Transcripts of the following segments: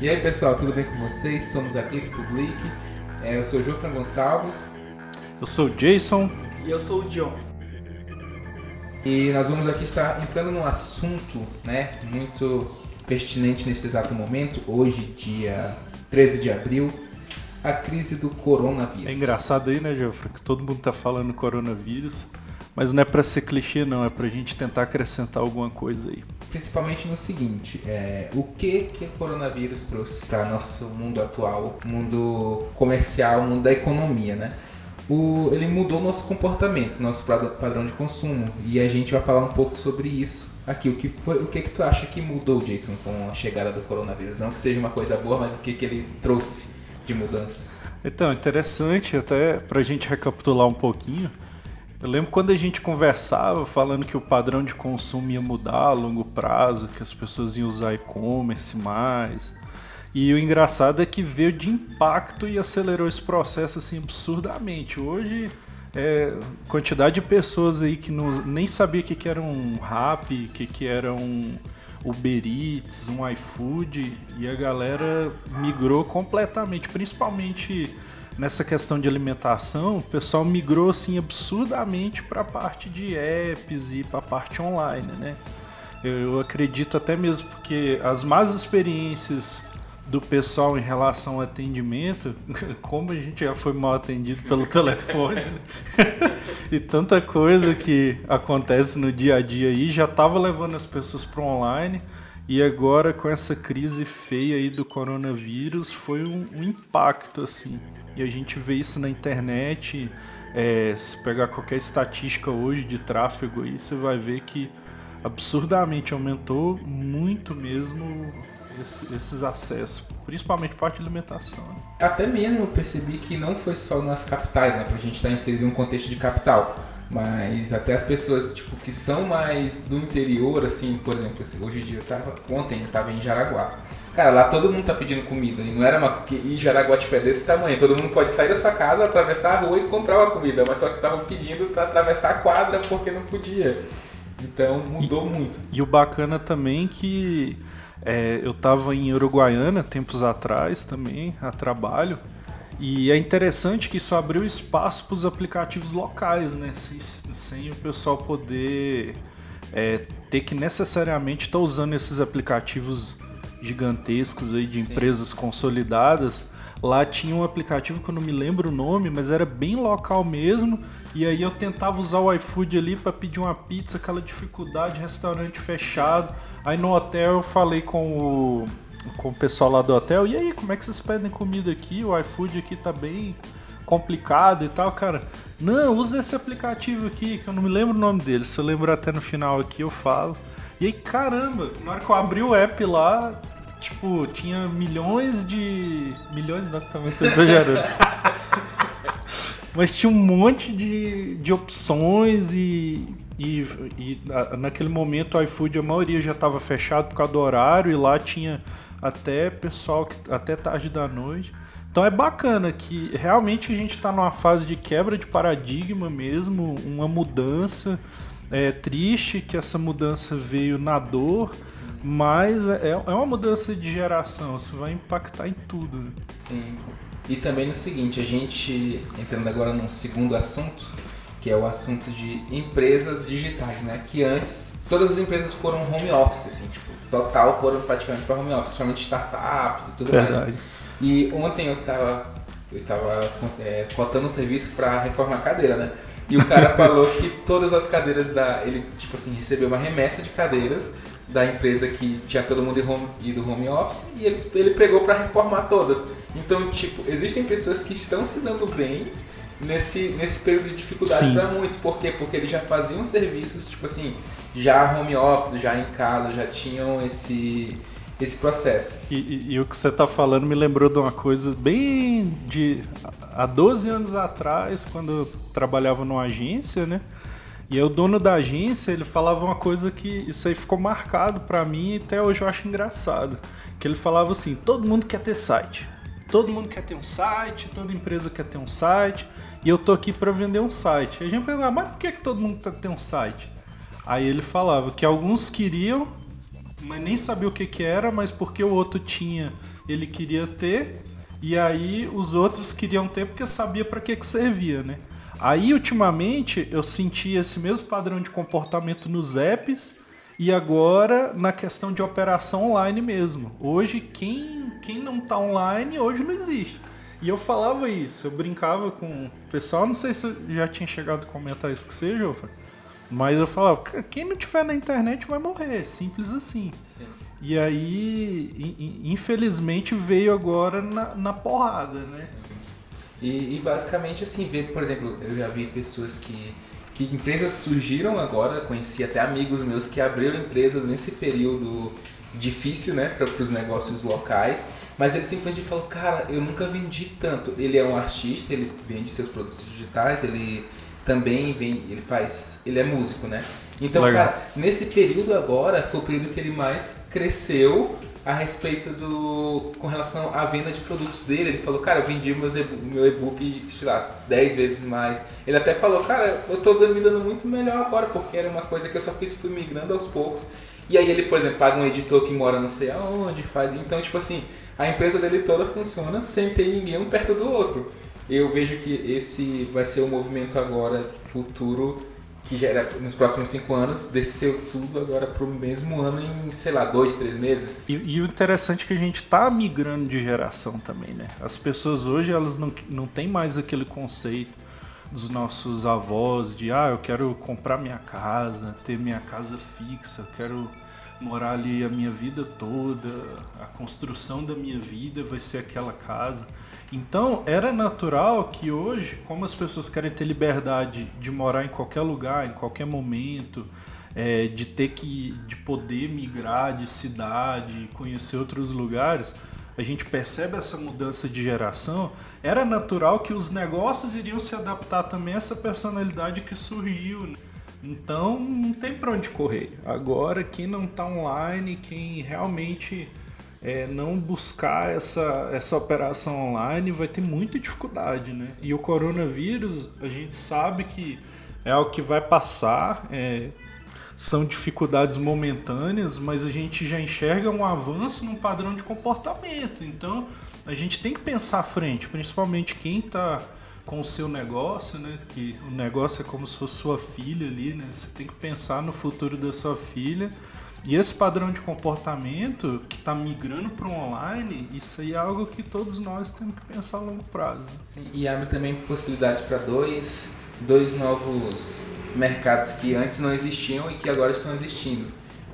E aí pessoal, tudo bem com vocês? Somos a Clique Public. É, eu sou o Jofran Gonçalves. Eu sou o Jason. E eu sou o John. E nós vamos aqui estar entrando num assunto né, muito pertinente nesse exato momento, hoje, dia 13 de abril, a crise do coronavírus. É engraçado aí, né, Geoffrey, que todo mundo tá falando coronavírus, mas não é para ser clichê não, é pra gente tentar acrescentar alguma coisa aí. Principalmente no seguinte, é, o que que o coronavírus trouxe para nosso mundo atual, mundo comercial, mundo da economia, né? O, ele mudou nosso comportamento, nosso padrão de consumo, e a gente vai falar um pouco sobre isso aqui. O que, o que que tu acha que mudou, Jason, com a chegada do coronavírus? Não que seja uma coisa boa, mas o que que ele trouxe de mudança? Então, interessante, até para a gente recapitular um pouquinho. Eu lembro quando a gente conversava falando que o padrão de consumo ia mudar a longo prazo, que as pessoas iam usar e-commerce mais. E o engraçado é que veio de impacto e acelerou esse processo assim absurdamente. Hoje, é, quantidade de pessoas aí que não, nem sabia o que, que era um rap, o que, que era um Uber Eats, um iFood, e a galera migrou completamente, principalmente nessa questão de alimentação, o pessoal migrou assim absurdamente para a parte de apps e para a parte online, né? Eu acredito até mesmo porque as más experiências do pessoal em relação ao atendimento, como a gente já foi mal atendido pelo telefone e tanta coisa que acontece no dia a dia aí já estava levando as pessoas para online e agora com essa crise feia aí do coronavírus foi um, um impacto assim e a gente vê isso na internet é, se pegar qualquer estatística hoje de tráfego aí você vai ver que absurdamente aumentou muito mesmo esse, esses acessos, principalmente parte de alimentação. Né? Até mesmo eu percebi que não foi só nas capitais, né, pra gente estar inserido em um contexto de capital, mas até as pessoas tipo, que são mais do interior, assim, por exemplo, assim, hoje em dia, eu tava, ontem eu estava em Jaraguá. Cara, lá todo mundo tá pedindo comida. E não era uma. E Jaraguá tipo, é desse tamanho. Todo mundo pode sair da sua casa, atravessar a rua e comprar uma comida. Mas só que estavam pedindo para atravessar a quadra porque não podia. Então mudou e, muito. E o bacana também que é, eu estava em Uruguaiana tempos atrás também, a trabalho. E é interessante que isso abriu espaço para os aplicativos locais, né? Sem, sem o pessoal poder é, ter que necessariamente estar tá usando esses aplicativos gigantescos aí de empresas Sim. consolidadas Lá tinha um aplicativo que eu não me lembro o nome, mas era bem local mesmo. E aí eu tentava usar o iFood ali para pedir uma pizza, aquela dificuldade, restaurante fechado. Aí no hotel eu falei com o, com o pessoal lá do hotel, e aí, como é que vocês pedem comida aqui? O iFood aqui tá bem complicado e tal, cara. Não, usa esse aplicativo aqui, que eu não me lembro o nome dele. Se eu lembrar até no final aqui, eu falo. E aí, caramba, na hora que eu abri o app lá, tipo, tinha milhões de. Milhões, não, também tô exagerando. Mas tinha um monte de, de opções e, e, e naquele momento o iFood, a maioria já estava fechado por causa do horário e lá tinha até pessoal até tarde da noite. Então é bacana que realmente a gente está numa fase de quebra de paradigma mesmo, uma mudança. É triste que essa mudança veio na dor, mas é, é uma mudança de geração, isso vai impactar em tudo. Né? Sim. E também no seguinte, a gente entrando agora num segundo assunto, que é o assunto de empresas digitais, né? Que antes todas as empresas foram home office, assim, tipo, total foram praticamente para home office, principalmente startups e tudo Verdade. mais. E ontem eu estava eu tava é, cotando um serviço para reformar cadeira, né? E o cara falou que todas as cadeiras da. Ele, tipo assim, recebeu uma remessa de cadeiras da empresa que tinha todo mundo ido home office e ele, ele pegou para reformar todas. Então, tipo, existem pessoas que estão se dando bem nesse, nesse período de dificuldade para muitos. Por quê? Porque eles já faziam serviços, tipo assim, já home office, já em casa, já tinham esse, esse processo. E, e, e o que você está falando me lembrou de uma coisa bem de há 12 anos atrás, quando eu trabalhava numa agência, né? E o dono da agência, ele falava uma coisa que isso aí ficou marcado para mim e até hoje eu acho engraçado. Que ele falava assim, todo mundo quer ter site. Todo mundo quer ter um site, toda empresa quer ter um site, e eu tô aqui para vender um site. A gente pergunta, mas por que, que todo mundo quer ter um site? Aí ele falava que alguns queriam, mas nem sabia o que, que era, mas porque o outro tinha, ele queria ter, e aí os outros queriam ter porque sabia para que, que servia, né? Aí, ultimamente, eu senti esse mesmo padrão de comportamento nos apps e agora na questão de operação online mesmo. Hoje, quem, quem não está online, hoje não existe. E eu falava isso, eu brincava com o pessoal, não sei se já tinha chegado a comentar isso que seja, mas eu falava, quem não tiver na internet vai morrer, simples assim. Sim. E aí, infelizmente, veio agora na, na porrada, né? E, e, basicamente assim, ver, por exemplo, eu já vi pessoas que, que empresas surgiram agora, conheci até amigos meus que abriram empresas nesse período difícil, né, para os negócios locais, mas ele simplesmente falou, cara, eu nunca vendi tanto. Ele é um artista, ele vende seus produtos digitais, ele também vem, ele faz, ele é músico, né? Então, Legal. cara, nesse período agora foi o período que ele mais cresceu a respeito do. com relação à venda de produtos dele. Ele falou, cara, eu vendi meus e meu e-book, sei lá, 10 vezes mais. Ele até falou, cara, eu tô me dando muito melhor agora, porque era uma coisa que eu só fiz fui migrando aos poucos. E aí ele, por exemplo, paga um editor que mora não sei aonde, faz. Então, tipo assim, a empresa dele toda funciona sem ter ninguém um perto do outro. Eu vejo que esse vai ser o movimento agora futuro que já era nos próximos cinco anos, desceu tudo agora para o mesmo ano em, sei lá, dois, três meses. E, e o interessante é que a gente está migrando de geração também, né? As pessoas hoje, elas não, não têm mais aquele conceito dos nossos avós de, ah, eu quero comprar minha casa, ter minha casa fixa, eu quero morar ali a minha vida toda, a construção da minha vida vai ser aquela casa. Então, era natural que hoje, como as pessoas querem ter liberdade de morar em qualquer lugar, em qualquer momento, é, de ter que, de poder migrar de cidade, conhecer outros lugares, a gente percebe essa mudança de geração, era natural que os negócios iriam se adaptar também a essa personalidade que surgiu. Então não tem para onde correr. Agora quem não está online, quem realmente é, não buscar essa, essa operação online vai ter muita dificuldade, né? E o coronavírus, a gente sabe que é o que vai passar, é, são dificuldades momentâneas, mas a gente já enxerga um avanço num padrão de comportamento. Então a gente tem que pensar à frente, principalmente quem está com o seu negócio, né? Que o negócio é como se fosse sua filha ali, né? Você tem que pensar no futuro da sua filha. E esse padrão de comportamento que está migrando para o online, isso aí é algo que todos nós temos que pensar a longo prazo. Sim, e abre também possibilidades para dois, dois novos mercados que antes não existiam e que agora estão existindo.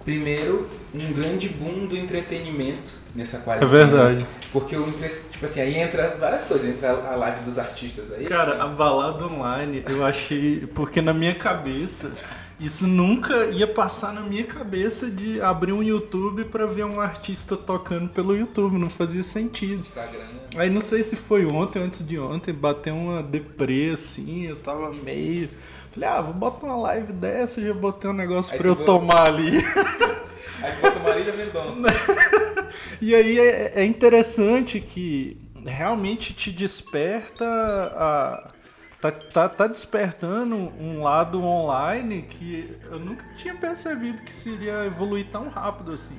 Primeiro, um grande boom do entretenimento nessa quarentena. É verdade. Porque o tipo assim, aí entra várias coisas, entra a live dos artistas aí. Cara, a balada online, eu achei, porque na minha cabeça, isso nunca ia passar na minha cabeça de abrir um YouTube para ver um artista tocando pelo YouTube, não fazia sentido. Instagram, né? Aí não sei se foi ontem ou antes de ontem, bateu uma deprê assim, eu tava meio Falei, ah, vou botar uma live dessa, já botei um negócio aí pra eu tomar ali. Aí bota Marília Mendonça. e aí é, é, interessante que realmente te desperta a. Tá, tá, tá despertando um lado online que eu nunca tinha percebido que seria evoluir tão rápido assim.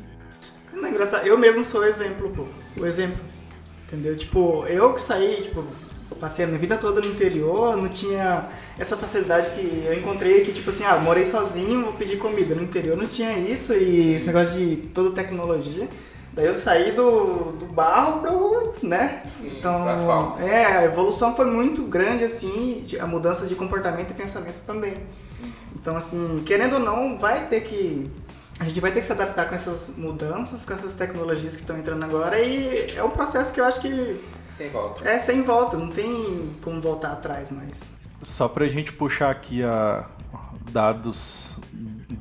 Não é engraçado, eu mesmo sou o exemplo, pô. O exemplo. Entendeu? Tipo, eu que saí, tipo, passei a minha vida toda no interior, não tinha essa facilidade que eu encontrei que, tipo assim, ah, morei sozinho, vou pedir comida. No interior não tinha isso e esse negócio de toda tecnologia. Daí eu saí do, do barro pro, né? Sim, então, é, a evolução foi muito grande, assim, a mudança de comportamento e pensamento também. Sim. Então, assim, querendo ou não, vai ter que a gente vai ter que se adaptar com essas mudanças, com essas tecnologias que estão entrando agora e é um processo que eu acho que sem volta. É, sem volta, não tem como voltar atrás mais. Só pra gente puxar aqui a dados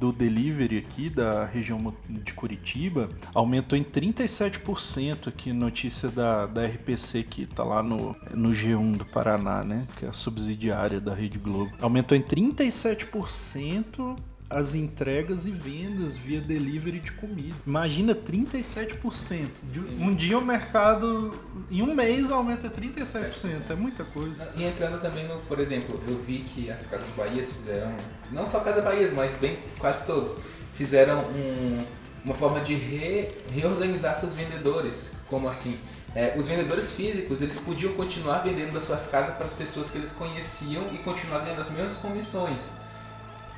do delivery aqui da região de Curitiba aumentou em 37% aqui notícia da, da RPC que tá lá no, no G1 do Paraná, né, que é a subsidiária da Rede Globo. Aumentou em 37% as entregas e vendas via delivery de comida. Imagina 37%. De, um dia o mercado, em um mês, aumenta 37%. É muita coisa. E entrando também no, por exemplo, eu vi que as Casas Bahia fizeram, não só Casa Bahia, mas bem quase todos, fizeram um, uma forma de re, reorganizar seus vendedores. Como assim? É, os vendedores físicos eles podiam continuar vendendo das suas casas para as pessoas que eles conheciam e continuar ganhando as mesmas comissões.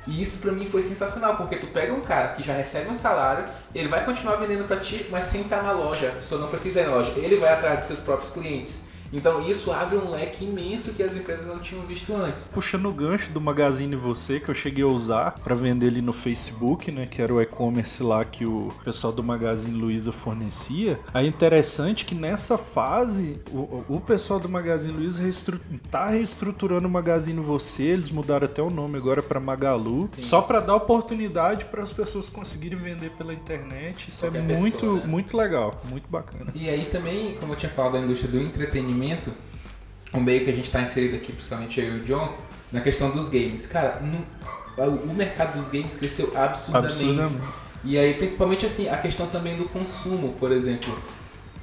E isso pra mim foi sensacional, porque tu pega um cara que já recebe um salário, ele vai continuar vendendo para ti, mas sem estar na loja. A pessoa não precisa ir na loja, ele vai atrás dos seus próprios clientes. Então isso abre um leque imenso que as empresas não tinham visto antes. Puxando o gancho do Magazine Você, que eu cheguei a usar para vender ele no Facebook, né, que era o e-commerce lá que o pessoal do Magazine Luiza fornecia. É interessante que nessa fase o, o pessoal do Magazine Luiza reestru tá reestruturando o Magazine Você, eles mudaram até o nome agora para Magalu, Sim. só para dar oportunidade para as pessoas conseguirem vender pela internet. Isso é Qualquer é muito pessoa, né? muito legal, muito bacana. E aí também, como eu tinha falado da indústria do entretenimento entretenimento, o meio que a gente está inserido aqui, principalmente eu e o John, na questão dos games. Cara, no, o mercado dos games cresceu absurdamente. absurdamente. E aí, principalmente assim, a questão também do consumo, por exemplo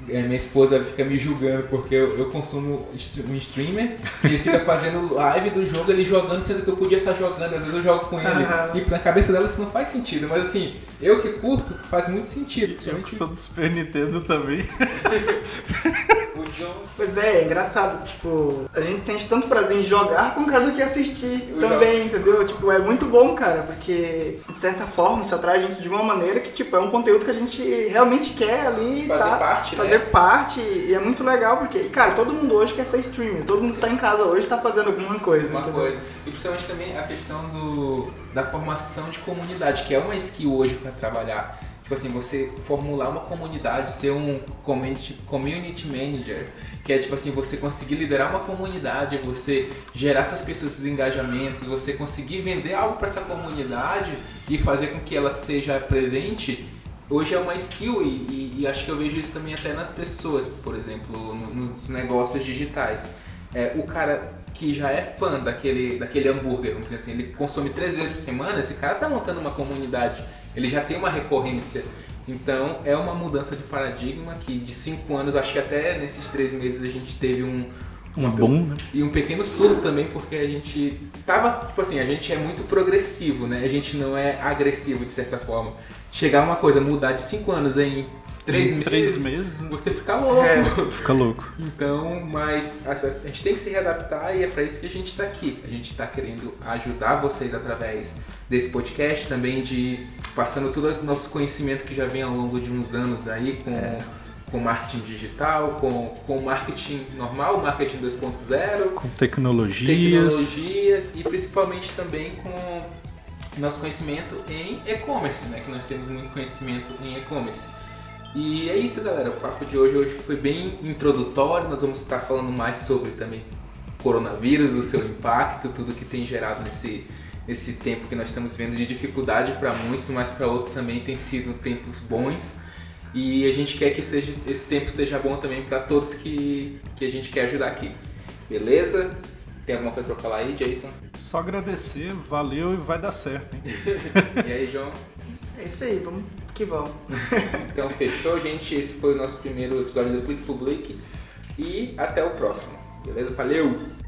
é, minha esposa fica me julgando porque eu, eu consumo um streamer e ele fica fazendo live do jogo, ele jogando, sendo que eu podia estar jogando, às vezes eu jogo com ele. E na cabeça dela isso não faz sentido, mas assim, eu que curto, faz muito sentido. Eu que sou do Super Nintendo também. pois é, é engraçado, tipo, a gente sente tanto prazer em jogar com o cara do que assistir eu também, jogo. entendeu? Tipo, é muito bom, cara, porque de certa forma isso atrai a gente de uma maneira que, tipo, é um conteúdo que a gente realmente quer ali. Fazer tá, parte, fazer né? parte e é muito legal porque, cara, todo mundo hoje quer ser streamer, todo mundo que tá em casa hoje tá fazendo alguma coisa. Alguma entendeu? coisa. E principalmente também a questão do, da formação de comunidade, que é uma skill hoje para trabalhar. Tipo assim, você formular uma comunidade, ser um community, community manager, que é tipo assim, você conseguir liderar uma comunidade, você gerar essas pessoas, esses engajamentos, você conseguir vender algo para essa comunidade e fazer com que ela seja presente hoje é uma skill e, e, e, acho que eu vejo isso também até nas pessoas, por exemplo, nos negócios digitais. É, o cara que já é fã daquele, daquele hambúrguer, vamos dizer assim, ele consome três vezes por semana, esse cara está montando uma comunidade, ele já tem uma recorrência. Então é uma mudança de paradigma que de cinco anos, acho que até nesses três meses a gente teve um, uma boom, né? E um pequeno surto também, porque a gente tava, tipo assim, a gente é muito progressivo, né? A gente não é agressivo de certa forma chegar uma coisa, mudar de 5 anos em 3 meses, três meses, você fica louco. É, fica louco. Então, mas a, a, gente tem que se readaptar e é para isso que a gente está aqui. A gente está querendo ajudar vocês através desse podcast, também de passando todo o nosso conhecimento que já vem ao longo de uns anos aí com, é. com marketing digital, com, com marketing normal, marketing 2.0, com tecnologias. tecnologias e principalmente também com nosso conhecimento em e-commerce, né? Que nós temos muito conhecimento em e-commerce. E é isso, galera. O papo de hoje, hoje foi bem introdutório. Nós vamos estar falando mais sobre também coronavírus, o seu impacto, tudo que tem gerado nesse, nesse tempo que nós estamos vendo de dificuldade para muitos, mas para outros também tem sido tempos bons. E a gente quer que seja, esse tempo seja bom também para todos que, que a gente quer ajudar aqui. Beleza? Tem alguma coisa para falar aí, Jason? Só agradecer, valeu e vai dar certo, hein? e aí, João? É isso aí, vamos que vamos. então, fechou, gente. Esse foi o nosso primeiro episódio do Click Public. E até o próximo. Beleza? Valeu!